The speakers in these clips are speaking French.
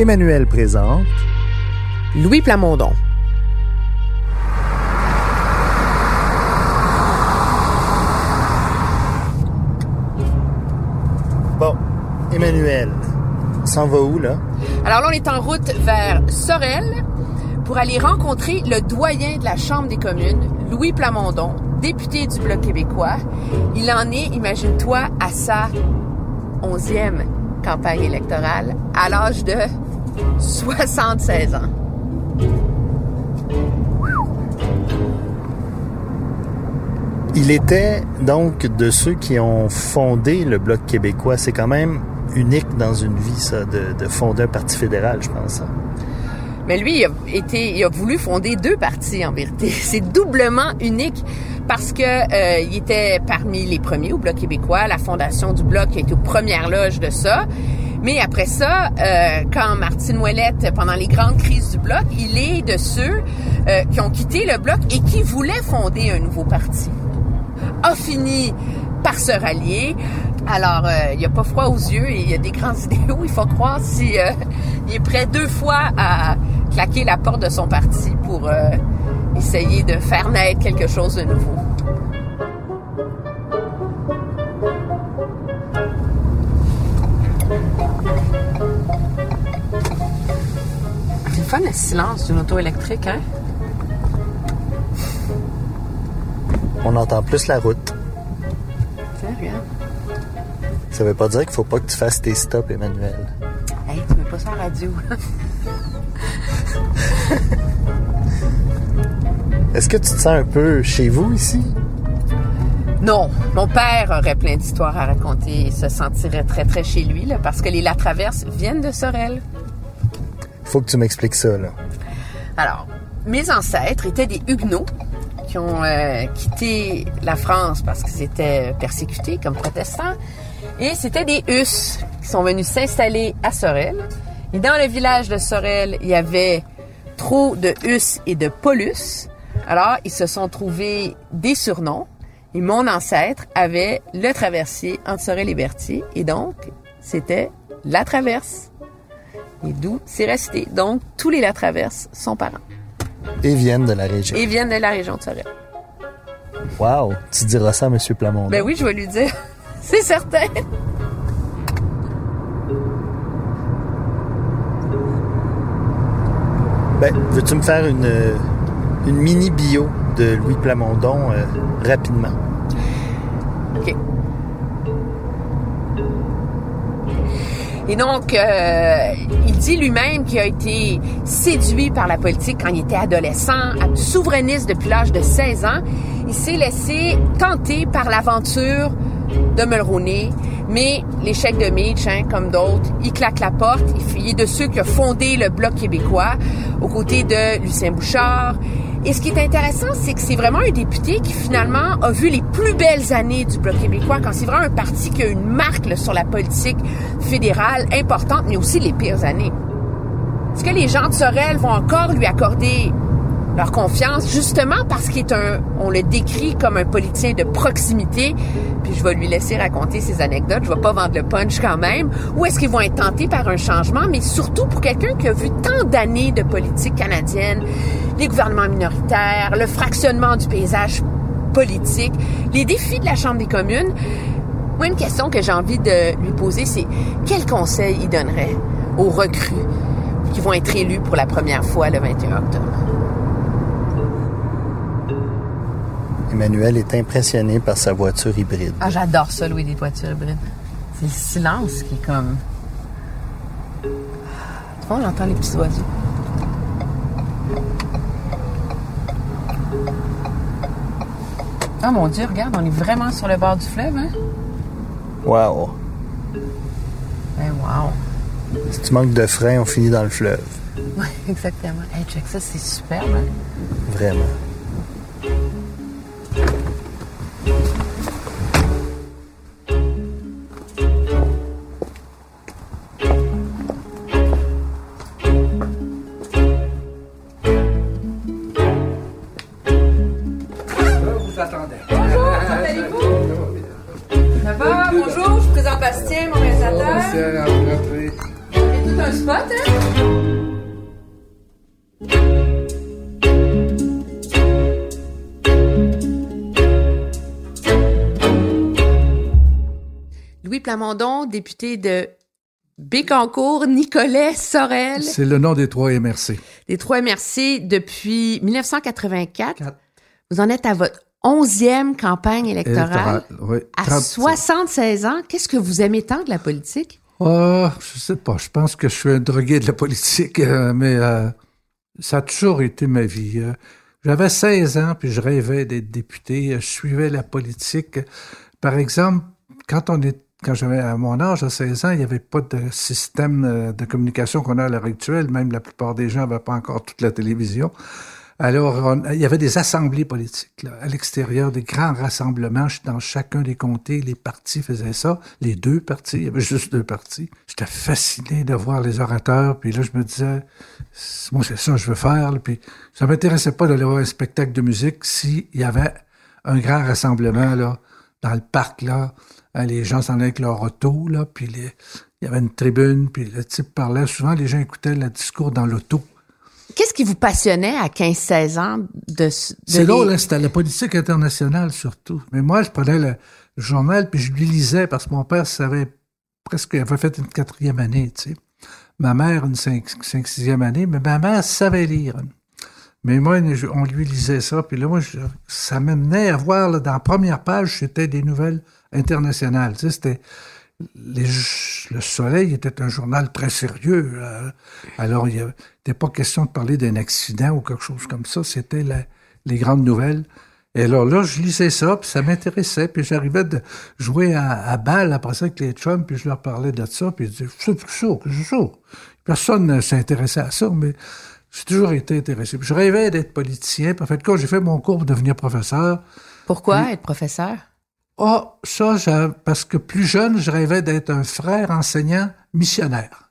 Emmanuel présente Louis Plamondon. Bon, Emmanuel, s'en va où là? Alors là, on est en route vers Sorel pour aller rencontrer le doyen de la Chambre des communes, Louis Plamondon, député du Bloc québécois. Il en est, imagine-toi, à sa onzième campagne électorale à l'âge de 76 ans. Il était donc de ceux qui ont fondé le Bloc québécois. C'est quand même unique dans une vie, ça, de, de fonder un parti fédéral, je pense. Mais lui, il a, été, il a voulu fonder deux partis en vérité. C'est doublement unique parce que euh, il était parmi les premiers au Bloc québécois, la fondation du Bloc été aux premières loges de ça. Mais après ça, euh, quand Martine Ouellette, pendant les grandes crises du Bloc, il est de ceux euh, qui ont quitté le Bloc et qui voulaient fonder un nouveau parti. A fini par se rallier. Alors, euh, il n'y a pas froid aux yeux et il y a des grandes idéaux. Il faut croire si il est prêt deux fois à claquer la porte de son parti pour essayer de faire naître quelque chose de nouveau. Fun le silence d'une auto électrique, hein? On entend plus la route. Tiens, regarde. Ça veut pas dire qu'il faut pas que tu fasses tes stops, Emmanuel. Hey, tu mets pas ça la radio. Est-ce que tu te sens un peu chez vous ici? Non, mon père aurait plein d'histoires à raconter et se sentirait très très chez lui là, parce que les La Traverse viennent de Sorel. Faut que tu m'expliques ça. Alors, mes ancêtres étaient des Huguenots qui ont euh, quitté la France parce qu'ils étaient persécutés comme protestants. Et c'était des Husses qui sont venus s'installer à Sorel. Et dans le village de Sorel, il y avait trop de Husses et de Paulus. Alors, ils se sont trouvés des surnoms. Et mon ancêtre avait le traversier entre Sorel et Berthier. Et donc, c'était la traverse. Et d'où c'est resté. Donc, tous les la traverse sont parents. Et viennent de la région. Et viennent de la région de Sorel. Wow! Tu diras ça à M. Plamondon. Ben oui, je vais lui dire. C'est certain. Ben, veux-tu me faire une, euh, une mini bio de Louis Plamondon euh, rapidement? OK. Et donc, euh, dit lui-même qu'il a été séduit par la politique quand il était adolescent, souverainiste depuis l'âge de 16 ans. Il s'est laissé tenter par l'aventure de Mulroney, mais l'échec de Mitch, hein, comme d'autres, il claque la porte. Il, est de ceux qui ont fondé le Bloc québécois aux côtés de Lucien Bouchard. Et ce qui est intéressant, c'est que c'est vraiment un député qui finalement a vu les plus belles années du Bloc québécois, quand c'est vraiment un parti qui a une marque sur la politique fédérale importante, mais aussi les pires années. Est-ce que les gens de Sorel vont encore lui accorder leur confiance, justement parce qu'il est un, on le décrit comme un politicien de proximité, puis je vais lui laisser raconter ses anecdotes, je vais pas vendre le punch quand même, ou est-ce qu'ils vont être tentés par un changement, mais surtout pour quelqu'un qui a vu tant d'années de politique canadienne, les gouvernements minoritaires, le fractionnement du paysage politique, les défis de la Chambre des communes, Moi, une question que j'ai envie de lui poser, c'est quel conseil il donnerait aux recrues qui vont être élus pour la première fois le 21 octobre? Emmanuel est impressionné par sa voiture hybride. Ah, j'adore ça, Louis, des voitures hybrides. C'est le silence qui est comme... Tu vois, on entend les petits oiseaux. Oh mon Dieu, regarde, on est vraiment sur le bord du fleuve, hein? Wow! Ben wow! Si tu manques de frein, on finit dans le fleuve. Oui, exactement. Hey, check ça, c'est superbe. hein? Vraiment. Plamondon, député de Bécancourt, Nicolet Sorel, C'est le nom des trois MRC. des trois MRC depuis 1984. Quatre. Vous en êtes à votre onzième campagne électorale. Oui. À 30 76 ans, qu'est-ce que vous aimez tant de la politique? Ah, je sais pas. Je pense que je suis un drogué de la politique, euh, mais euh, ça a toujours été ma vie. Euh, J'avais 16 ans, puis je rêvais d'être député. Je suivais la politique. Par exemple, quand on est quand j'avais à mon âge, à 16 ans, il n'y avait pas de système euh, de communication qu'on a à l'heure actuelle. Même la plupart des gens n'avaient pas encore toute la télévision. Alors, il y avait des assemblées politiques là, à l'extérieur, des grands rassemblements dans chacun des comtés. Les partis faisaient ça, les deux partis, il y avait juste deux partis. J'étais fasciné de voir les orateurs, puis là, je me disais, moi, c'est ça que je veux faire. Puis ça m'intéressait pas d'aller voir un spectacle de musique s'il y avait un grand rassemblement là, dans le parc, là. Hein, Les gens s'en allaient avec leur auto, là, puis les- il y avait une tribune, puis le type parlait. Souvent, les gens écoutaient le discours dans l'auto. Qu'est-ce qui vous passionnait à 15-16 ans de, de C'est les- drôle, hein, c'était la politique internationale surtout. Mais moi, je prenais le, journal puis je lui lisais parce que mon père savait presque, il avait fait une quatrième année, tu sais. Ma mère, une cinq, cinq, sixième année, mais ma mère savait lire. Mais moi, on lui lisait ça, puis là, moi, je- ça m'amenait à voir, là, dans la première page, c'était des nouvelles Tu sais, c'était les- le Soleil était un journal très sérieux. euh, alors, il n'était pas question de parler d'un accident ou quelque chose comme ça. C'était les grandes nouvelles. Et alors là, je lisais ça, puis ça m'intéressait. Puis j'arrivais de jouer à, à balle après ça avec les chums, puis je leur parlais de ça. Puis ils disaient, c'est ça, c'est ça. Personne ne s'intéressait à ça, mais j'ai toujours été intéressé. Puis je rêvais d'être politicien. Puis en fait, quand j'ai fait mon cours pour devenir professeur, Pourquoi être professeur? Ah, ça, je- parce que plus jeune, je rêvais d'être un frère enseignant missionnaire.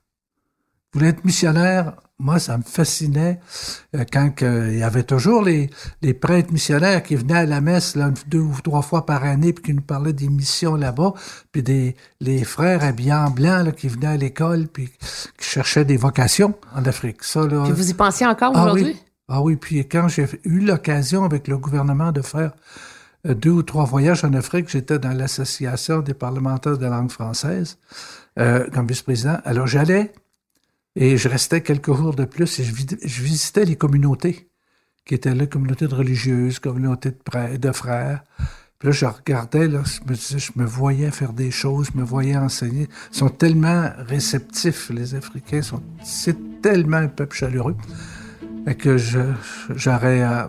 Je voulais être missionnaire? Moi, ça me fascinait euh, quand que- il y avait toujours les, les prêtres missionnaires qui venaient à la messe là, deux ou trois fois par année puis qui nous parlaient des missions là-bas, puis des les frères habillés en blanc là, qui venaient à l'école puis qui cherchaient des vocations en Afrique. Ça, là, Puis vous y pensiez encore ah aujourd'hui? oui. Ah oui, puis quand j'ai eu l'occasion avec le gouvernement de faire deux ou trois voyages en Afrique, j'étais dans l'association des parlementaires de langue française euh, comme vice-président. Alors j'allais et je restais quelques jours de plus et je, visitais les communautés qui étaient là, communautés de religieuses, communautés de, de frères. Puis là, je regardais, je me disais, je me voyais faire des choses, je me voyais enseigner. Ils sont tellement réceptifs, les Africains, sont, c'est tellement un peuple chaleureux. Que je, j'aurais, euh,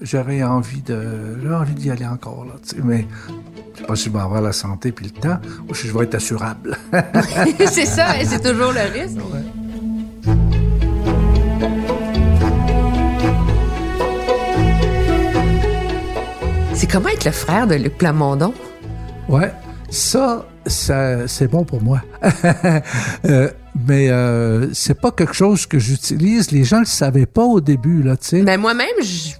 j'aurais envie de, j'aurais envie d'y aller encore, là, tu sais, mais je sais pas si je vais avoir la santé puis le temps, ou si je vais être assurable. c'est ça, et c'est toujours le risque. C'est comment être le frère de Luc Plamondon? Ouais, ça, ça c'est bon pour moi. Euh, mais euh, c'est pas quelque chose que j'utilise. Les gens le savaient pas au début, là, tu sais. Ben moi-même, je-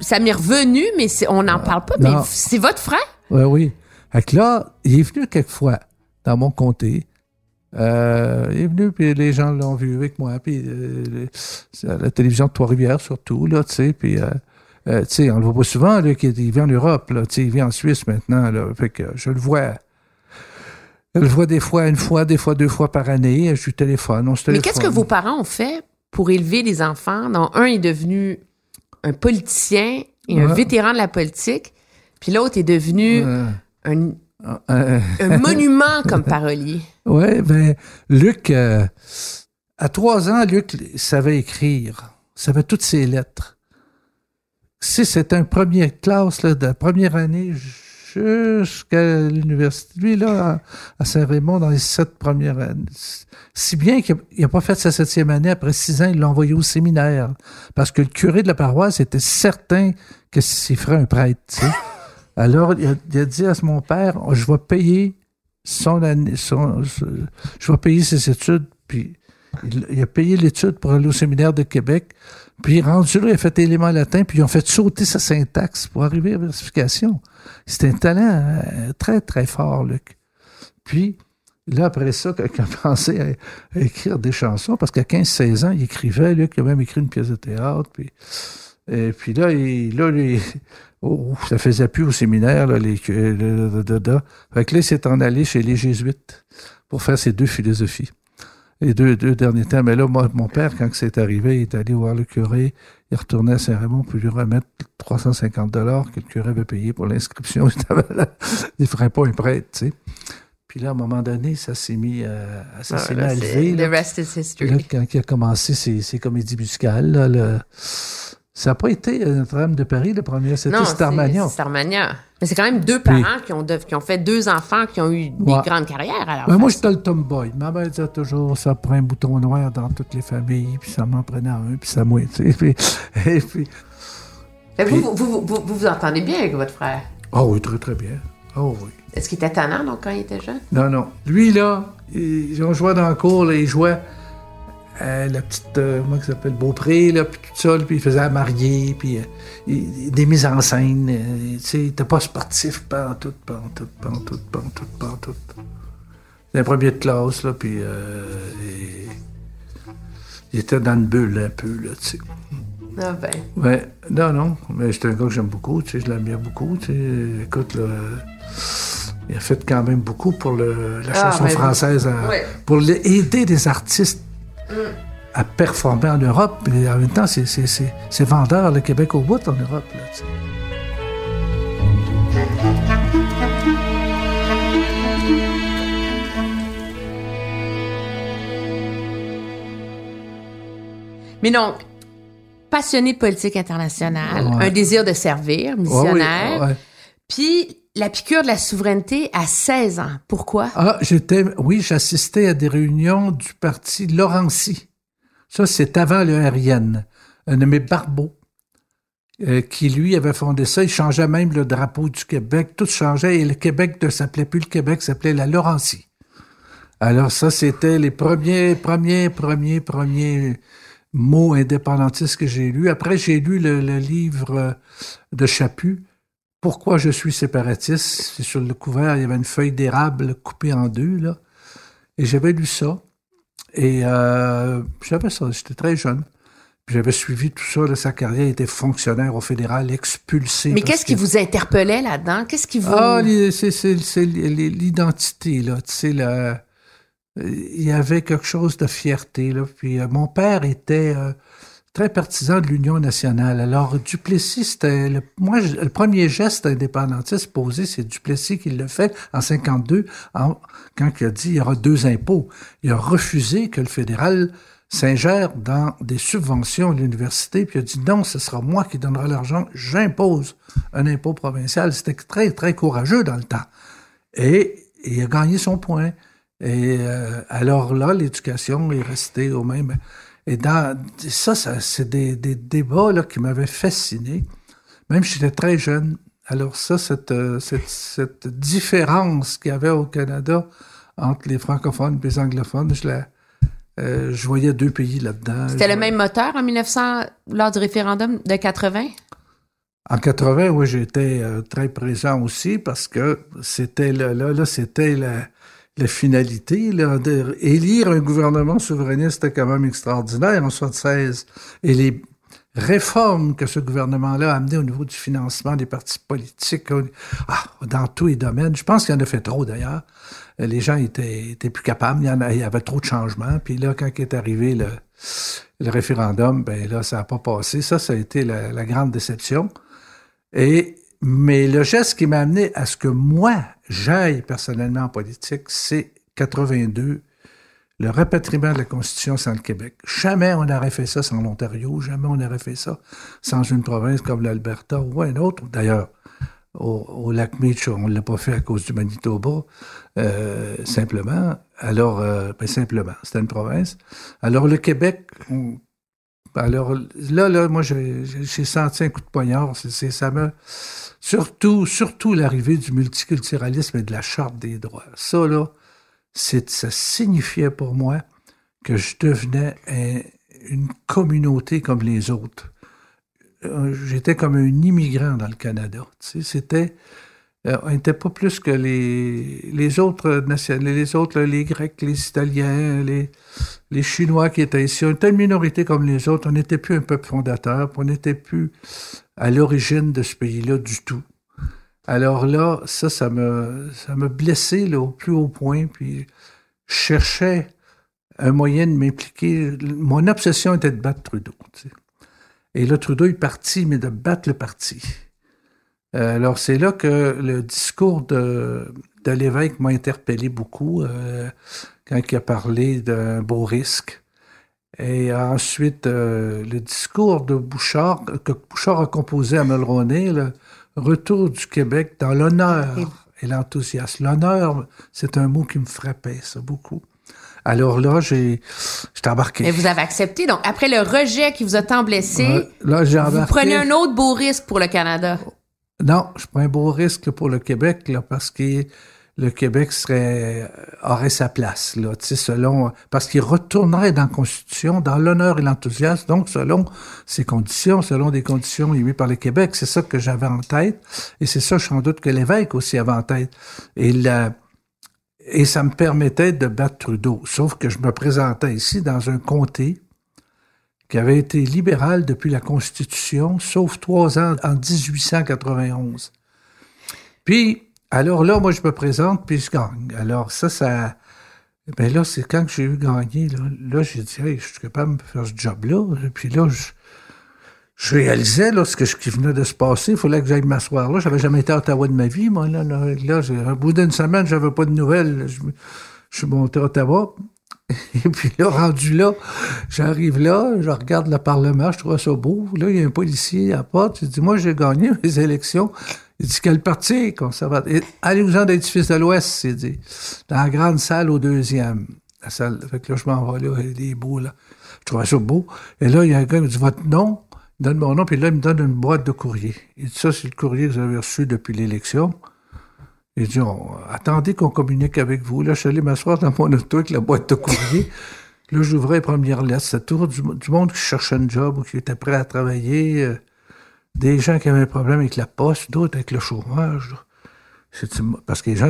ça m'est revenu, mais on n'en parle pas. Mais c'est votre frère? Ouais, oui. Fait que là, il est venu quelquefois dans mon comté. Euh, il est venu, puis les gens l'ont vu avec moi. Puis euh, la télévision de Trois-Rivières, surtout, là, tu sais. Puis, euh, euh, tu sais, on le voit pas souvent, là, qu'il il vit en Europe, là. Tu sais, il vit en Suisse maintenant, là. Fait que je le vois. Elle le voit des fois une fois, des fois deux fois par année. Je lui téléphone, on se Mais téléphone. qu'est-ce que vos parents ont fait pour élever les enfants? Dont un est devenu un politicien et un vétéran de la politique, puis l'autre est devenu un, euh, un monument comme parolier? Ouais, ben, Luc, euh, à trois ans, Luc savait écrire, savait toutes ses lettres. Si c'était un premier classe, là, de la première année jusqu'à l'université, lui, là, à, Saint-Raymond, dans les sept premières années. Si bien qu'il n'a pas fait sa septième année, après six ans, il l'a envoyé au séminaire. Parce que le curé de la paroisse était certain que s'il ferait un prêtre. Alors, il a, dit à mon père, je vais payer son année, son- je vais payer ses études, puis il a payé l'étude pour aller au séminaire de Québec, puis rendu là, il a fait élément latin, puis ils ont fait sauter sa syntaxe pour arriver à la versification. C'était un talent euh, très, très fort, Luc. Puis, là, après ça, quand il a commencé à, écrire des chansons, parce qu'à 15-16 ans, il écrivait, Luc, il a même écrit une pièce de théâtre, puis, et puis là, il, là, les- oh, ça faisait plus au séminaire, là, les, le- le- le- le- le- fait que là, il s'est en allé chez les Jésuites pour faire ses deux philosophies. Les deux, deux derniers temps. Mais là, moi, mon père, quand c'est arrivé, il est allé voir le curé. Il retournait à Saint-Raymond pour lui remettre 350 dollars que le curé avait payé pour l'inscription. il ne ferait pas un prêtre, tu sais. Puis là, à un moment donné, ça s'est mis, à- ça s'est. The là. rest is history. là, quand il a commencé ses, ses comédies musicales, là, le- ça n'a pas été notre âme de Paris, le premier, c'était Starmania. Starmania. Mais c'est quand même deux parents qui, ont de- qui ont fait deux enfants qui ont eu des Ouais. grandes carrières. Alors, Ben, moi, j'étais le tomboy. Ma mère disait toujours, ça prend un bouton noir dans toutes les familles, puis ça m'en prenait un, puis ça moi, tu sais. Puis, et puis, vous, vous, vous, vous, vous vous entendez bien avec votre frère? oh oui, très, très bien. Oh oui. Est-ce qu'il était tannant, donc, quand il était jeune? Non, non. Lui, là, ils ont joué dans la cour, là, il jouait euh, la petite, euh, comment ça s'appelle, Beaupré, là, puis tout ça, puis il faisait la mariée, puis euh, des mises en scène, euh, tu sais, il était pas sportif, pas en tout, pas en tout, pas en tout, pas en tout, pas en tout. C'était un premier de classe, là, puis et- il était dans une bulle un peu, là, tu sais. Ah ben. Ouais, non, non, mais c'est un gars que j'aime beaucoup, tu sais, je l'aime bien beaucoup, tu sais. Écoute, là, il a fait quand même beaucoup pour le- la Ah, chanson ben, française, à- ouais. pour le- aider des artistes à performer en Europe. Et en même temps, c'est- vendeur, le Québec au bout en Europe, là. Mais donc, passionné de politique internationale, Ouais. un désir de servir, missionnaire, puis la piqûre de la souveraineté à 16 ans. Pourquoi? Ah, j'étais, oui, j'assistais à des réunions du parti Laurency. Ça, c'est avant le RN. Un nommé Barbeau, euh, qui lui avait fondé ça. Il changeait même le drapeau du Québec. Tout changeait et le Québec ne s'appelait plus le Québec, s'appelait la Laurencie. Alors ça, c'était les premiers, premiers, premiers, premiers mots indépendantistes que j'ai lus. Après, j'ai lu le, le livre euh, de Chaput, Pourquoi je suis séparatiste? C'est sur le couvert, il y avait une feuille d'érable coupée en deux, là. Et j'avais lu ça. Et euh, j'avais ça, j'étais très jeune. J'avais suivi tout ça, là, sa carrière, il était fonctionnaire au fédéral, expulsé. Mais qu'est-ce qui vous interpellait là-dedans? Qu'est-ce qui vous... ah, c'est l'identité, là. Tu sais, la- il y avait quelque chose de fierté, là. Puis euh, mon père était euh, très partisan de l'Union nationale. Alors, Duplessis, c'était... Le, moi, le premier geste indépendantiste posé, c'est Duplessis qui le fait en 52, en- quand il a dit il y aura deux impôts. Il a refusé que le fédéral s'ingère dans des subventions à l'université, puis il a dit non, ce sera moi qui donnera l'argent, j'impose un impôt provincial. C'était très, très courageux dans le temps. Et il a gagné son point. Et euh, alors là, l'éducation est restée au même. Et dans ça, ça c'est des, des débats là, qui m'avaient fasciné, même si j'étais très jeune. Alors ça, cette, euh, cette, cette différence qu'il y avait au Canada entre les francophones et les anglophones, je, la, euh, je voyais deux pays là-dedans. C'était le même moteur en 1900, lors du référendum de 80? En 80, oui, j'étais euh, très présent aussi parce que c'était là, là, là c'était la, la finalité. Là, élire un gouvernement souverainiste, c'était quand même extraordinaire en 76. Et les, réformes que ce gouvernement-là a amenées au niveau du financement des partis politiques, ah, dans tous les domaines. Je pense qu'il en a fait trop d'ailleurs. Les gens étaient, plus capables, il y, en avait trop de changements. Puis là, quand est arrivé le, le référendum, ben là, ça n'a pas passé. Ça, ça a été la, la grande déception. Et mais le geste qui m'a amené à ce que moi, j'aille personnellement en politique, c'est 82, le rapatriement de la Constitution sans le Québec. Jamais on n'aurait fait ça sans l'Ontario, jamais on n'aurait fait ça sans une province comme l'Alberta ou un autre. D'ailleurs, au, lac Mitch, on ne l'a pas fait à cause du Manitoba, euh, simplement. Alors, euh, ben simplement, c'était une province. Alors, le Québec, alors là, là, moi, j'ai senti un coup de poignard. C'est, ça me, surtout, surtout l'arrivée du multiculturalisme et de la charte des droits. Ça, là, ça signifiait pour moi que je devenais une communauté comme les autres. Euh, j'étais comme un immigrant dans le Canada. c'était, euh, on n'était pas plus que les, les autres les autres, les Grecs, les Italiens, les, Chinois qui étaient ici. On était une minorité comme les autres. On n'était plus un peuple fondateur. On n'était plus à l'origine de ce pays-là du tout. Alors là, ça, ça me, ça me blessé au plus haut point, puis je cherchais un moyen de m'impliquer. Mon obsession était de battre Trudeau. Et là, Trudeau est parti, mais de battre le parti. Euh, alors, c'est là que le discours de, de l'évêque m'a interpellé beaucoup euh, quand il a parlé d'un beau risque. Et ensuite, euh, le discours de Bouchard, que Bouchard a composé à Mulroney, le retour du Québec dans l'honneur et l'enthousiasme. L'honneur, c'est un mot qui me frappait, ça, beaucoup. Alors là, j'ai, j'étais embarqué. Et vous avez accepté. Donc, après le rejet qui vous a tant blessé, là, j'ai vous prenez un autre beau risque pour le Canada. Non, je prends un beau risque pour le Québec, là, parce que le Québec serait aurait sa place là, selon parce qu'il retournerait dans la Constitution dans l'honneur et l'enthousiasme, donc selon ses conditions, selon des conditions émises par le Québec, c'est ça que j'avais en tête. Et c'est ça, sans doute que l'évêque aussi avait en tête. Et et ça me permettait de battre Trudeau, sauf que je me présentais ici dans un comté qui avait été libéral depuis la Constitution, sauf trois ans en 1891. Puis alors là, moi, je me présente, puis je gagne. Alors ça, ça... Ben là, c'est quand j'ai eu gagné, là, là j'ai dit, hey, je suis capable de faire ce job-là. Puis là, je, je réalisais là, ce, qui venait de se passer. Il fallait que j'aille m'asseoir là. J'avais jamais été à Ottawa de ma vie, moi. Là, là, un bout d'une semaine, j'avais pas de nouvelles. Je, je suis monté à Ottawa. Et puis là, rendu là, j'arrive là, je regarde le Parlement, je trouve ça beau. Là, il y a un policier à la porte. Je dis, moi, j'ai gagné les élections. Il dit, quel parti? Conservateur? Allez-vous-en d'édifice de l'Ouest, il dit. Dans la grande salle au deuxième. La salle. Fait que là, je m'en vais là, il est beau, là. Je trouvais ça beau. Et là, il y a un gars qui me dit, votre nom? Il donne mon nom, puis là, il me donne une boîte de courrier. Il dit, ça, c'est le courrier que vous avez reçu depuis l'élection. Il dit, attendez qu'on communique avec vous. Là, je suis allé m'asseoir dans mon auto avec la boîte de courrier. là, j'ouvrais les premières lettres. C'était tout du, du, monde qui cherchait un job ou qui était prêt à travailler. Euh, des gens qui avaient un problème avec la poste, d'autres avec le chômage. Parce que les gens,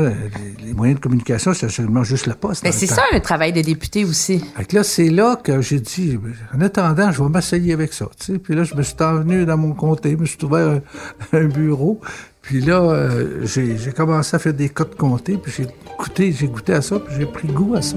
les, moyens de communication, c'est seulement juste la poste. Mais c'est ça un travail de député aussi. là, c'est là que j'ai dit, en attendant, je vais m'essayer avec ça. Puis là, je me suis envenu dans mon comté, je me suis trouvé un, bureau. Puis là, euh, j'ai commencé à faire des codes comté, puis j'ai goûté, j'ai goûté à ça, puis j'ai pris goût à ça.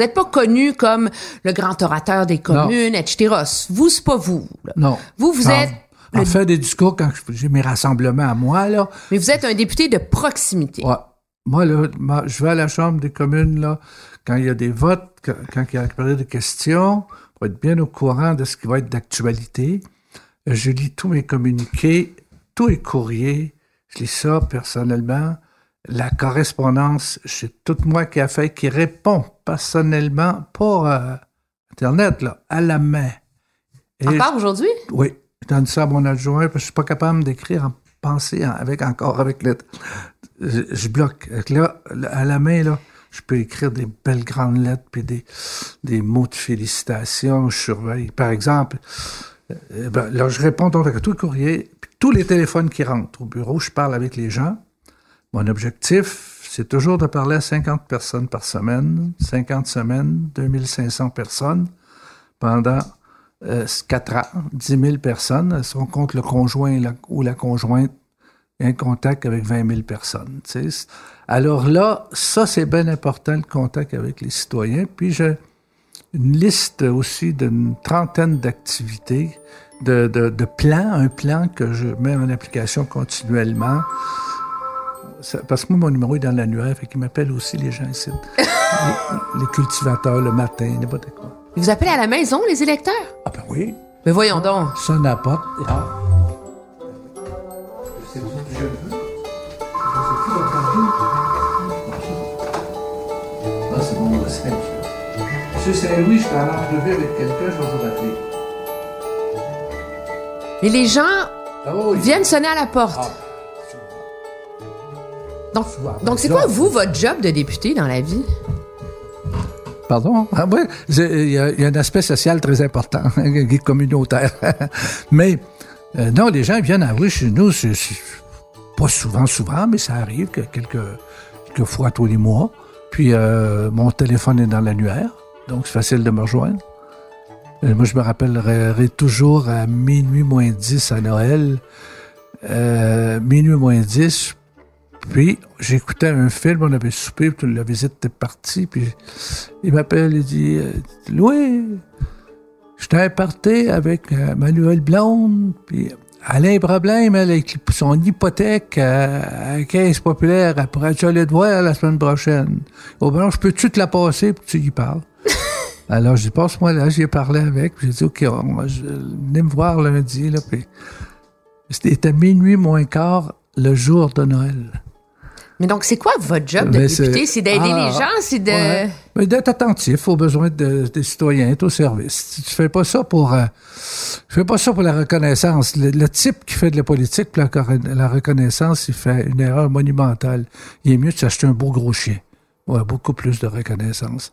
Vous n'êtes pas connu comme le grand orateur des communes, etc. Vous, c'est pas vous. là. Non. Vous, vous Non. êtes... Le- fait des discours quand j'ai mes rassemblements à moi, là. Mais vous êtes un député de proximité. Ouais. Moi, là, moi, je vais à la Chambre des communes, là, quand il y a des votes, quand, quand il y a la période de questions, pour être bien au courant de ce qui va être d'actualité. Je lis tous mes communiqués, tous les courriers. Je lis ça personnellement. La correspondance, c'est tout moi qui a fait, qui répond personnellement, pas euh, Internet, là, à la main. Et Encore aujourd'hui? oui, je donne ça à mon adjoint parce que je suis pas capable d'écrire en pensée en- avec encore avec lettres. Je, je bloque. Là, à la main, là, je peux écrire des belles grandes lettres puis des, des mots de félicitations. Je surveille. Par exemple, euh, ben, là, je réponds donc à tous les courriers, puis tous les téléphones qui rentrent au bureau, je parle avec les gens. Mon objectif, c'est toujours de parler à 50 personnes par semaine, 50 semaines, 2500 personnes pendant euh, 4 ans, 10 000 personnes. Si on compte le conjoint ou la conjointe, un contact avec 20 000 personnes. Alors là, ça, c'est bien important, le contact avec les citoyens. Puis j'ai une liste aussi d'une trentaine d'activités, de plans, un plan que je mets en application continuellement. Ça- parce que moi, mon numéro est dans l'annuaire, fait qu'il m'appelle aussi les gens ici. les, les cultivateurs le matin, n'importe quoi. Vous appelez à la maison, les électeurs? Ah ben oui, Mais voyons donc. sonne à la porte. et- Ah. Ah, c'est bon, c'est Monsieur Saint-Louis, je suis en entrevue avec quelqu'un, je vais vous rappeler. Mais les gens Ah oui. viennent sonner à la porte. Ah. Donc, c'est quoi, vous, votre job de député dans la vie? Pardon? Ah, oui, il y, a il y a un aspect social très important, communautaire. mais euh, non, les gens viennent avouer chez nous, pas souvent, souvent, mais ça arrive que quelques, quelques fois tous les mois. Puis euh, mon téléphone est dans l'annuaire, donc c'est facile de me rejoindre. Euh, moi, je me rappellerai toujours à minuit moins 10 à Noël. Euh, minuit moins 10, puis j'écoutais un film, on avait soupé, puis la visite était partie, puis il m'appelle, il dit euh, Louis, j'étais party avec euh, ma nouvelle blonde, puis elle a un problème, elle, avec son hypothèque à, à la caisse populaire, elle pourrait aller te voir la semaine prochaine. Oh ben non, je peux-tu te la passer, puis tu y parles? Alors, je dis, passe-moi là, j'y ai parlé avec, j'ai dit, OK, on va- je- venez me voir lundi, là, puis c'était minuit moins quart le jour de Noël. Mais donc, c'est quoi votre job de Mais député? c'est- d'aider Ah, les gens? C'est de... Ouais. Mais d'être attentif aux besoins de- des citoyens, être au service. Tu fais pas ça pour, euh, tu fais pas ça pour la reconnaissance. Le, le type qui fait de la politique pour la, la reconnaissance, il fait une erreur monumentale. Il est mieux de s'acheter un beau gros chien. Ouais, beaucoup plus de reconnaissance.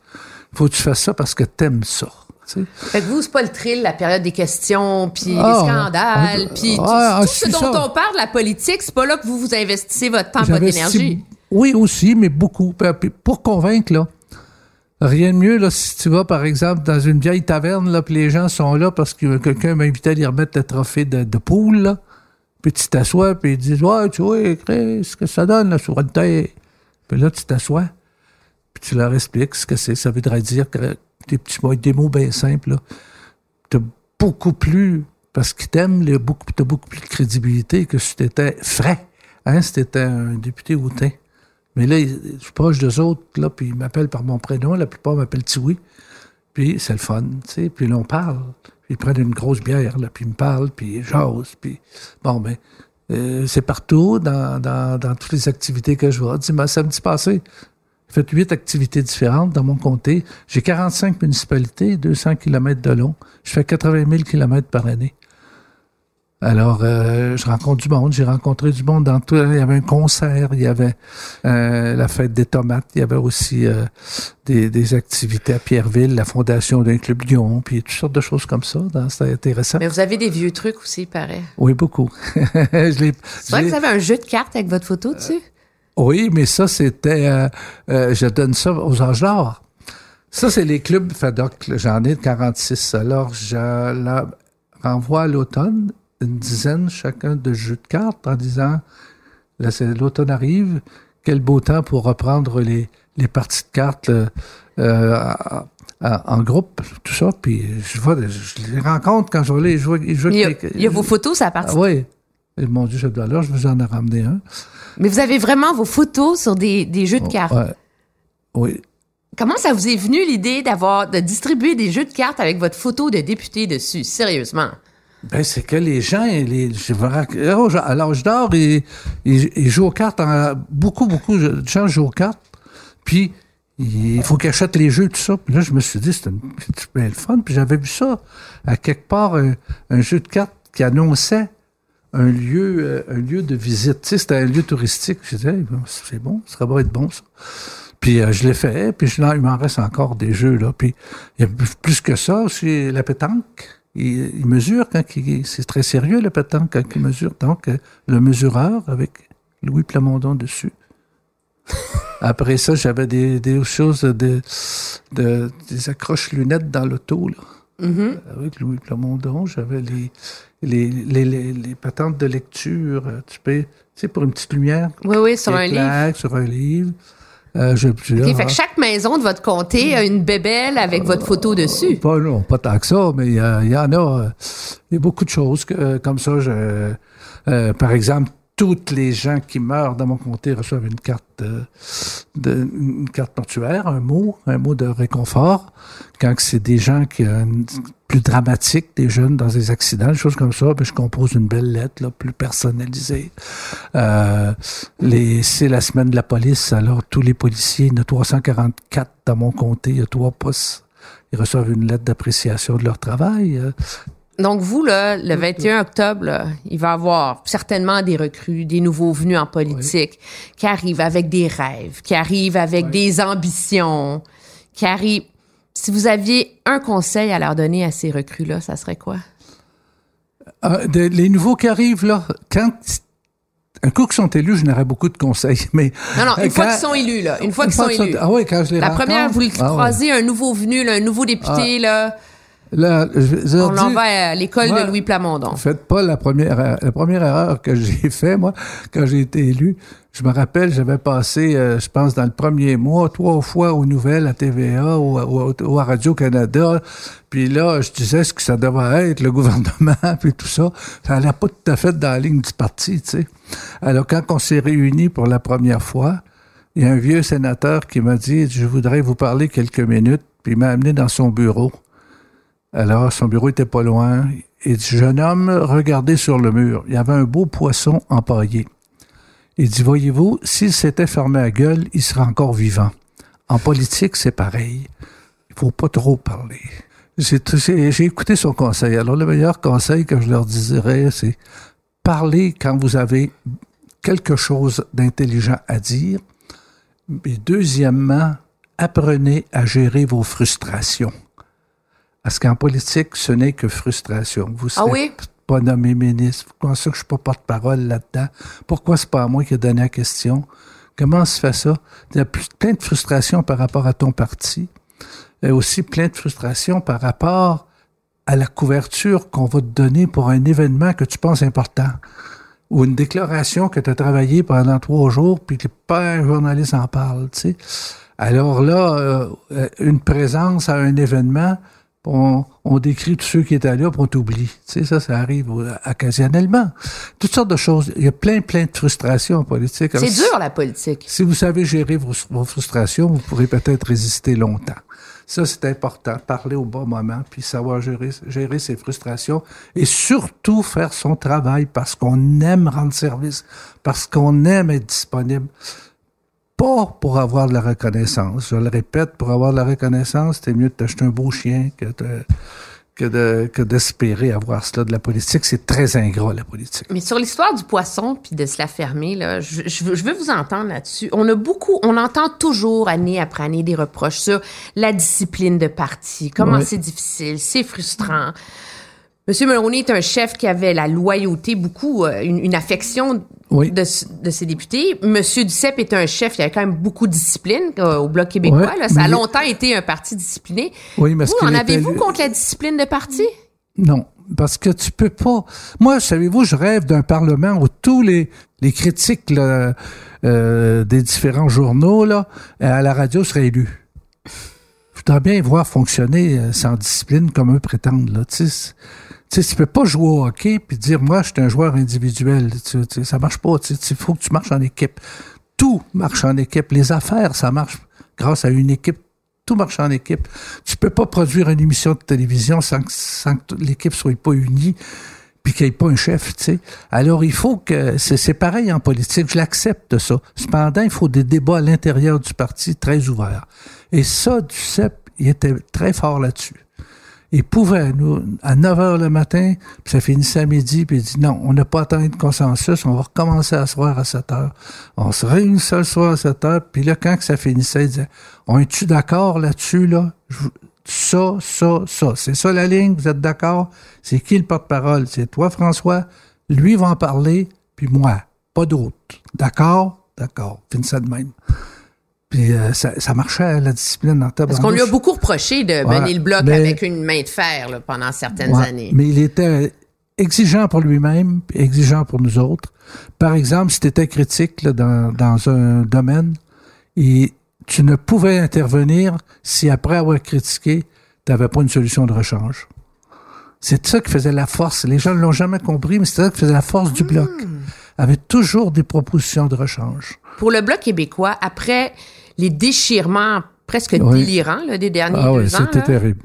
Faut que tu fasses ça parce que t'aimes ça. Tu sais. Fait que vous, c'est pas le thrill, la période des questions, puis Ah, les scandales, on- puis tout, ah, tout ce dont ça. on parle, la politique, c'est pas là que vous vous investissez votre temps, votre énergie. Oui, aussi, mais beaucoup. Pour convaincre, là. Rien de mieux, là, si tu vas, par exemple, dans une vieille taverne, là, puis les gens sont là parce que quelqu'un m'a invité à lui remettre le trophée de, de poule, là. Puis tu t'assois, puis ils disent, ouais, tu vois, Chris, ce que ça donne, la souveraineté. Puis là, tu t'assois, puis tu leur expliques ce que c'est. Ça voudrait dire que des petits mots, des mots bien simples. T'as beaucoup plus, parce qu'ils t'aiment, les beaucoup, t'as beaucoup plus de crédibilité que si t'étais frais, hein, si t'étais un député hautain. Mais là, je suis proche d'eux autres, là, puis ils m'appellent par mon prénom. La plupart m'appellent Tiwi. Puis c'est le fun, tu sais. Puis là, on parle. Puis ils prennent une grosse bière, là, puis ils me parlent, puis ils bon, ben, euh, c'est partout, dans toutes les activités que je vois. Dis-moi, samedi passé, j'ai fait huit activités différentes dans mon comté. J'ai 45 municipalités, 200 km de long. Je fais 80 000 km par année. Alors, euh, je rencontre du monde. J'ai rencontré du monde dans tout. Il y avait un concert, il y avait euh, la fête des tomates, il y avait aussi euh, des, des, activités à Pierreville, la fondation d'un club Lyon, puis toutes sortes de choses comme ça. C'était intéressant. Mais vous avez des vieux trucs aussi, il paraît. Oui, beaucoup. C'est vrai que vous avez un jeu de cartes avec votre photo dessus? Oui, mais ça, c'était... je donne ça aux âges d'or. Ça, c'est les clubs FADOC. J'en ai 46. Alors, je la renvoie à l'automne une dizaine chacun de jeux de cartes en disant là, l'automne arrive, quel beau temps pour reprendre les, les parties de cartes euh, en groupe, tout ça. Puis je, vois, je les rencontre quand je vais les jouer. il, y a, il y a vos photos, ça partie. Ah, oui. Et mon Dieu, je dois là, je vous en ai ramené un. Mais vous avez vraiment vos photos sur des, des jeux de oh, cartes. Ouais. Oui. Comment ça vous est venu l'idée d'avoir de distribuer des jeux de cartes avec votre photo de député dessus, sérieusement? Ben, c'est que les gens, les, je oh, à l'âge d'or, ils, ils, jouent aux cartes. beaucoup, beaucoup de gens jouent aux cartes. Puis, il faut qu'ils achètent les jeux, tout ça. Puis là, je me suis dit, c'est bien le fun. Puis j'avais vu ça à quelque part, un, jeu de cartes qui annonçait un lieu, euh, un lieu de visite. Tu sais, c'était un lieu touristique. Je disais, c'est bon, ça va être bon, ça. Puis euh, je l'ai fait, puis je, il m'en reste encore des jeux, là. Puis il y a plus que ça, c'est la pétanque il, mesure quand il, c'est très sérieux le pétanque quand il mesure. Donc, euh, le mesureur avec Louis Plamondon dessus. Après ça, j'avais des, des choses, de, de, des accroches lunettes dans l'auto, là. Mm-hmm. Avec Louis Plamondon, j'avais les les, les, les, patentes de lecture, euh, tu peux, tu sais, pour une petite lumière. Oui, oui, sur un livre. Sur un livre. Euh, fait chaque maison de votre comté a une bébelle avec votre photo dessus. Pas, non, pas tant que ça, mais il y, en a. Euh, il y a beaucoup de choses que, comme ça. Je, euh, par exemple, toutes les gens qui meurent dans mon comté reçoivent une carte de, une carte mortuaire, un mot, un mot de réconfort. Quand c'est des gens qui ont plus dramatiques, des jeunes dans des accidents, des choses comme ça, ben, je compose une belle lettre là, plus personnalisée. Euh, c'est la semaine de la police, alors tous les policiers, il y en a 344 dans mon comté, il y a trois postes, ils reçoivent une lettre d'appréciation de leur travail. Donc, vous, là, le 21 octobre, il va y avoir certainement des recrues, des nouveaux venus en politique qui arrivent avec des rêves, qui arrivent avec des ambitions, qui arrivent... Si vous aviez un conseil à leur donner à ces recrues-là, ça serait quoi? Euh, les nouveaux qui arrivent, là, quand un coup qu'ils sont élus, je n'aurais beaucoup de conseils, mais... Non, non, une fois qu'ils sont élus, là. Une fois qu'ils sont élus. Ah oui, quand je les La première, vous ah croisez un nouveau venu, là, un nouveau député, ah. là Là, je, On l'envoie à l'école de Louis Plamondon. Faites pas la première, la première erreur que j'ai fait, moi, quand j'ai été élu. Je me rappelle, j'avais passé, euh, je pense, dans le premier mois, trois fois aux nouvelles à TVA ou, à Radio-Canada. Puis là, je disais ce que ça devait être, le gouvernement, puis tout ça. Ça n'allait pas tout à fait dans la ligne du parti, tu sais. Alors, quand on s'est réunis pour la première fois, il y a un vieux sénateur qui m'a dit, je voudrais vous parler quelques minutes, puis il m'a amené dans son bureau. Alors, son bureau était pas loin. Et dit, jeune homme, regardez sur le mur. Il y avait un beau poisson empaillé. Il dit, voyez-vous, s'il s'était fermé à gueule, il serait encore vivant. En politique, c'est pareil. Il faut pas trop parler. J'ai écouté son conseil. Alors, le meilleur conseil que je leur dirais, c'est parler quand vous avez quelque chose d'intelligent à dire. Et deuxièmement, apprenez à gérer vos frustrations. Parce qu'en politique, ce n'est que frustration. Vous ah oui? pas nommé ministre. Vous pensez que je suis pas porte-parole là-dedans? Pourquoi c'est pas à moi qui ai donné la question? Comment se fait ça? Il y a plein de frustration par rapport à ton parti. Il y a aussi plein de frustration par rapport à la couverture qu'on va te donner pour un événement que tu penses important. Ou une déclaration que tu as travaillé pendant trois jours, puis que pas un journaliste en parle, tu sais. Alors là, euh, une présence à un événement, on, décrit tous ceux qui étaient là, pour on t'oublie. Tu sais, ça, ça arrive occasionnellement. Toutes sortes de choses. Il y a plein, plein de frustrations en politique. C'est dur, la politique. Si vous savez gérer vos, frustrations, vous pourrez peut-être résister longtemps. Ça, c'est important. Parler au bon moment, puis savoir gérer, gérer ses frustrations et surtout faire son travail parce qu'on aime rendre service, parce qu'on aime être disponible pas pour avoir de la reconnaissance. Je le répète, pour avoir de la reconnaissance, c'est mieux de t'acheter un beau chien que de, que de que d'espérer avoir cela de la politique. C'est très ingrat, la politique. Mais sur l'histoire du poisson puis de se la fermer, là, je, je, veux, je veux vous entendre là-dessus. On a beaucoup, on entend toujours année après année des reproches sur la discipline de parti, comment Oui. c'est difficile, c'est frustrant. Monsieur Mulroney est un chef qui avait la loyauté, beaucoup, euh, une, une affection Oui. de, de ses députés. Monsieur Duceppe est un chef, il avait quand même beaucoup de discipline euh, au Bloc québécois. Ouais, là. Ça a longtemps été un parti discipliné. Oui, mais vous, en était- avez-vous contre la discipline de parti? Non, parce que tu peux pas. Moi, savez-vous, je rêve d'un parlement où tous les les critiques là, euh, des différents journaux là à la radio seraient élus. Je voudrais bien voir fonctionner sans discipline comme eux prétendent là. Tu sais, tu sais, tu peux pas jouer au hockey puis dire moi je suis un joueur individuel. Tu, tu- ça marche pas. Il faut que tu marches en équipe. Tout marche en équipe. Les affaires, ça marche grâce à une équipe. Tout marche en équipe. Tu peux pas produire une émission de télévision sans que, sans que l'équipe soit pas unie puis qu'il n'y ait pas un chef, tu sais. Alors, il faut que... C'est pareil en politique, je l'accepte ça. Cependant, il faut des débats à l'intérieur du parti très ouverts. Et ça, Duceppe, il était très fort là-dessus. Il pouvait, nous, à 9 heures le matin, puis ça finissait à midi, puis il dit non, on n'a pas atteint de consensus, on va recommencer à soir à 7 heures. On se réunissait le soir à 7 heures, puis là, quand que ça finissait, il disait, on est-tu d'accord là-dessus, là? Ça, ça, ça. C'est ça la ligne, vous êtes d'accord? C'est qui le porte-parole? C'est toi, François? Lui va en parler, puis moi. Pas d'autre. D'accord? D'accord. Finissait de même. Puis euh, ça, ça marchait, la discipline en Parce qu'on lui a beaucoup reproché de Ouais, mener le bloc mais- avec une main de fer là, pendant certaines Ouais, années. Mais il était exigeant pour lui-même, exigeant pour nous autres. Par exemple, si tu étais critique là, dans, dans un domaine, et tu ne pouvais intervenir si après avoir critiqué, tu n'avais pas une solution de rechange. C'est ça qui faisait la force. Les gens ne l'ont jamais compris, mais c'est ça qui faisait la force du bloc. Avait toujours des propositions de rechange. Pour le bloc québécois, après les déchirements presque Oui. délirants là, des derniers Ah deux oui, c'était terrible.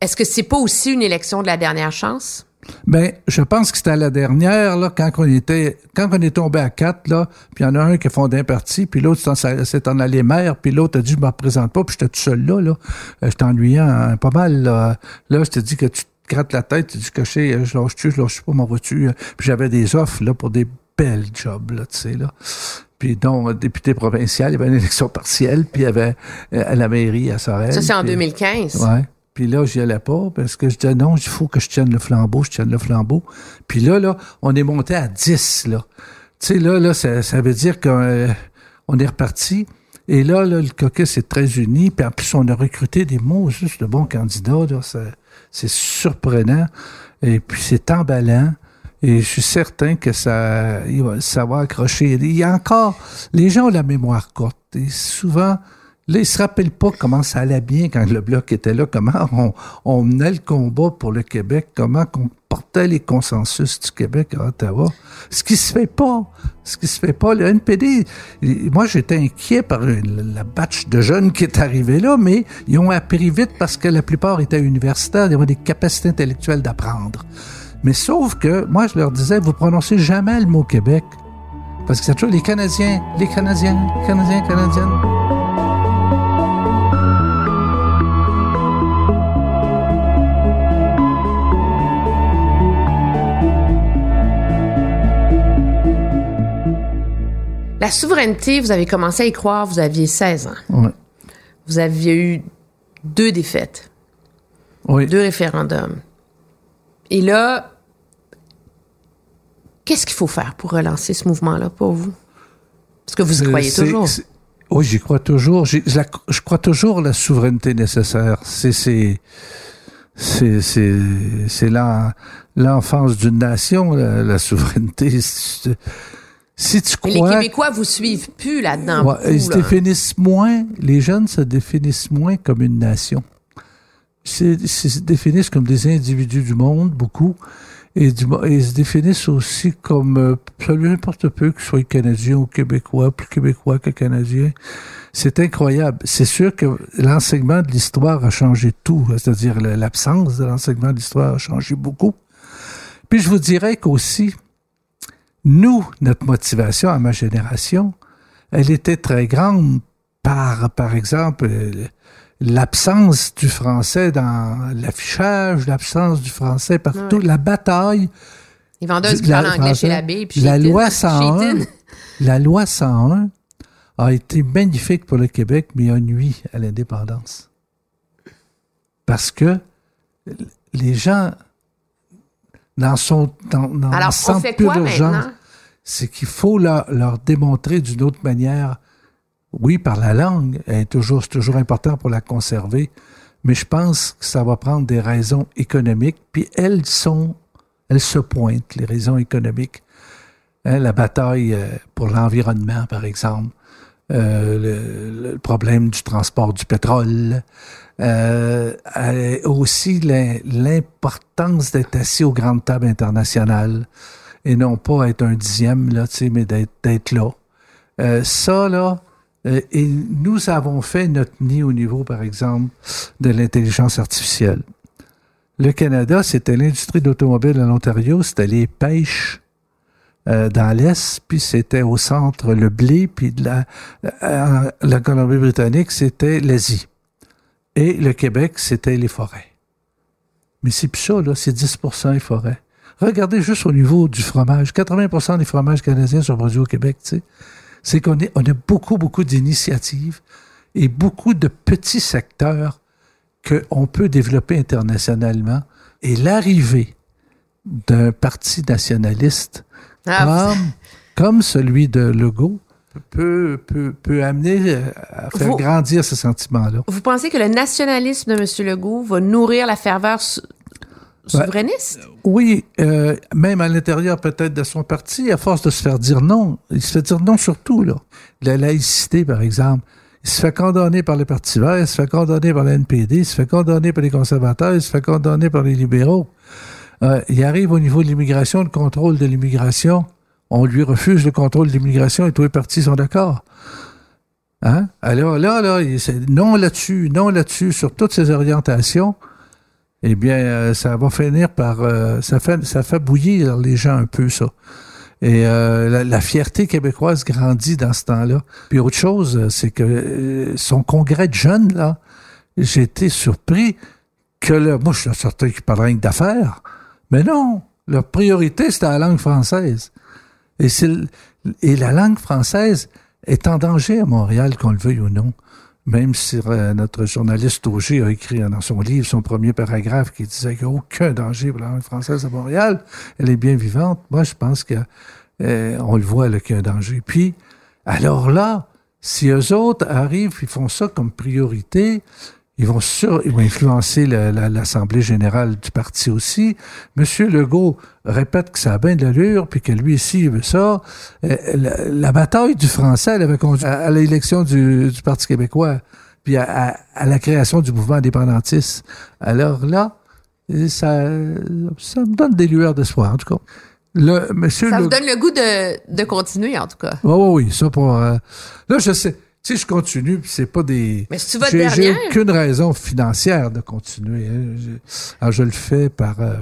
est-ce que c'est pas aussi une élection de la dernière chance? Ben, je pense que c'était à la dernière, là, quand on était, quand on est tombé à quatre, là, puis il y en a un qui a fondé un parti, puis l'autre s'est en allé maire, puis l'autre a dit, je me représente pas, puis j'étais tout seul là, là. Euh, j'étais ennuyant hein, pas mal, là. Là, je te dis que tu te grattes la tête, tu dis que je sais, euh, je lâche-tu, je lâche pas, m'en vas-tu? Euh, Puis j'avais des offres, là, pour des belles jobs, là, tu sais, là. Puis dont député provincial, il y avait une élection partielle, puis il y avait euh, à la mairie à Sorel. Ça, c'est en puis- 2015. Ouais. Puis là, j'y allais pas parce que je disais non, il faut que je tienne le flambeau, je tienne le flambeau. Puis là, là, on est monté à 10, là. Tu sais, là, là, ça, ça veut dire qu'on euh, on est reparti. Et là, là, le caucus est très uni. Puis en plus, on a recruté des mots juste de bons candidats. Là, c'est surprenant. Et puis, c'est emballant. Et je suis certain que ça, ça va accrocher. Il y a encore, les gens ont la mémoire courte. Et souvent, là, ils se rappellent pas comment ça allait bien quand le bloc était là, comment on, menait le combat pour le Québec, comment on portait les consensus du Québec à Ottawa. Ce qui se fait pas. Ce qui se fait pas. Le NPD, moi, j'étais inquiet par la batch de jeunes qui est arrivé là, mais ils ont appris vite parce que la plupart étaient universitaires, ils avaient des capacités intellectuelles d'apprendre. Mais sauf que, moi, je leur disais, vous prononcez jamais le mot Québec. Parce que c'est toujours les Canadiens, les Canadiens, les Canadiens, Canadiennes. La souveraineté, vous avez commencé à y croire, vous aviez 16 ans. Vous aviez eu deux défaites, Oui. deux référendums. Et là, qu'est-ce qu'il faut faire pour relancer ce mouvement-là pour vous? Parce que vous y croyez toujours. Oui, j'y crois toujours. Je, la- je crois toujours à la souveraineté nécessaire. C'est c'est c'est c'est c'est l'en- l'enfance d'une nation, la, la souveraineté. Si tu Mais les crois Québécois vous suivent plus là-dedans. Ouais, ils se là. définissent moins, les jeunes se définissent moins comme une nation. Se définissent comme des individus du monde, beaucoup, et, du, et se définissent aussi comme euh, absolument n'importe peu, que ce soit canadien ou québécois, plus québécois que canadien. C'est incroyable. C'est sûr que l'enseignement de l'histoire a changé tout, c'est-à-dire le- l'absence de l'enseignement de l'histoire a changé beaucoup. Puis je vous dirais qu'aussi, nous, notre motivation à ma génération, elle était très grande par, par exemple, euh, l'absence du français dans l'affichage, l'absence du français partout, la bataille. Les vendeuses qui parlent anglais chez l'abbé. La loi 101, la loi 101 a été magnifique pour le Québec, mais a nuit à l'indépendance. Parce que les gens dans, Alors, on fait quoi maintenant? C'est qu'il faut leur, leur démontrer d'une autre manière oui, par la langue, est toujours, toujours important pour la conserver, mais je pense que ça va prendre des raisons économiques, puis elles sont, elles se pointent, les raisons économiques. Hein, la bataille euh, pour l'environnement, par exemple, euh, le, problème du transport du pétrole, euh, aussi l'importance d'être assis aux grandes tables internationales et non pas être un dixième, là, mais d'être là. Ça, là, et nous avons fait notre nid au niveau, par exemple, de l'intelligence artificielle. Le Canada, c'était l'industrie d'automobile en Ontario, c'était les pêches euh, dans l'Est, puis c'était au centre le blé, puis de la, euh, la Colombie-Britannique, c'était l'Asie. Et le Québec, c'était les forêts. Mais c'est plus ça, là, c'est 10% les forêts. Regardez juste au niveau du fromage. 80% des fromages canadiens sont produits au Québec, tu sais c'est qu'on on a beaucoup, beaucoup d'initiatives et beaucoup de petits secteurs qu'on peut développer internationalement. Et l'arrivée d'un parti nationaliste ah, comme, celui de Legault peut, peut, peut amener euh, à faire grandir ce sentiment-là. Vous pensez que le nationalisme de M. Legault va nourrir la ferveur souverainiste? oui, euh, même à l'intérieur peut-être de son parti, à force de se faire dire non. Il se fait dire non surtout, là. La laïcité, par exemple. Il se fait condamner par le Parti vert, il se fait condamner par la NPD, il se fait condamner par les conservateurs, il se fait condamner par les libéraux. Euh, il arrive au niveau de l'immigration, le contrôle de l'immigration. On lui refuse le contrôle de l'immigration et tous les partis sont d'accord. Hein? Alors là, là, non là-dessus, non là-dessus, sur toutes ces orientations eh bien, euh, ça va finir par... Euh, ça, fait, ça fait bouillir les gens un peu, ça. Et euh, la, fierté québécoise grandit dans ce temps-là. Puis autre chose, c'est que son congrès de jeunes, là, j'ai été surpris que le... Moi, je suis certain qu'il parle rien d'affaires. Mais non, leur priorité, c'était la langue française. Et, et la langue française est en danger à Montréal, qu'on le veuille ou non même si euh, notre journaliste Auger a écrit dans son livre son premier paragraphe qui disait qu'il n'y a aucun danger pour la langue française à Montréal, elle est bien vivante. Moi, je pense que euh, on le voit qu'il y a un danger. Puis, alors là, si eux autres arrivent, ils font ça comme priorité, ils vont, sur, ils vont influencer l'Assemblée générale du parti aussi. Monsieur Legault répète que ça a bien de l'allure, puis que lui ici, il veut ça. Euh, la, bataille du français, elle avait conduit à, l'élection du, Parti québécois, puis à, la création du mouvement indépendantiste. Alors là, ça, ça me donne des lueurs d'espoir, en tout cas. Le, monsieur ça vous donne le goût de, de continuer, en tout cas. Oui, oui, oui. Ça pour. Euh, là, je sais si je continue, c'est pas des. Mais c'est votre J'ai aucune raison financière de continuer. Hein. Je, alors, je le fais par, euh,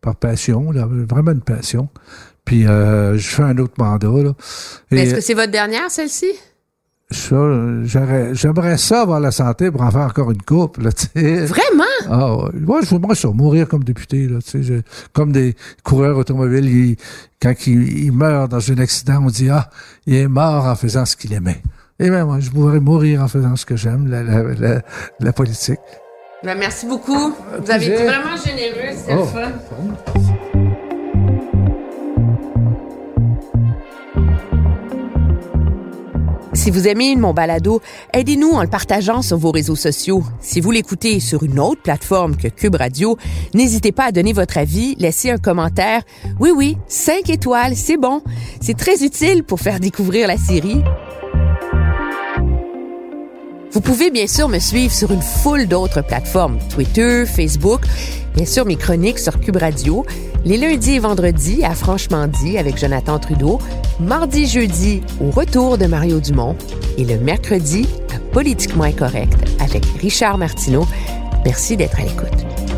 par passion, là, vraiment une passion. Puis euh, je fais un autre mandat. Là. Est-ce que c'est votre dernière, celle-ci? j'aimerais ça avoir la santé pour en faire encore une coupe. Là, Vraiment? Ah, moi, je voudrais ça, mourir comme député. Là, comme des coureurs automobiles, quand ils meurent dans un accident, on dit Ah, il est mort en faisant ce qu'il aimait. Et bien, moi, je pourrais mourir en faisant ce que j'aime, la, la, la, politique. Ben, merci beaucoup. Vous avez été vraiment généreux, c'était oh. fun. Si vous aimez mon balado, aidez-nous en le partageant sur vos réseaux sociaux. Si vous l'écoutez sur une autre plateforme que Cube Radio, n'hésitez pas à donner votre avis, laisser un commentaire. Oui, oui, cinq étoiles, c'est bon. C'est très utile pour faire découvrir la série. Vous pouvez bien sûr me suivre sur une foule d'autres plateformes, Twitter, Facebook, bien sûr mes chroniques sur Cube Radio, les lundis et vendredis à Franchement dit avec Jonathan Trudeau, mardi, jeudi au retour de Mario Dumont et le mercredi à Politiquement Incorrect avec Richard Martineau. Merci d'être à l'écoute.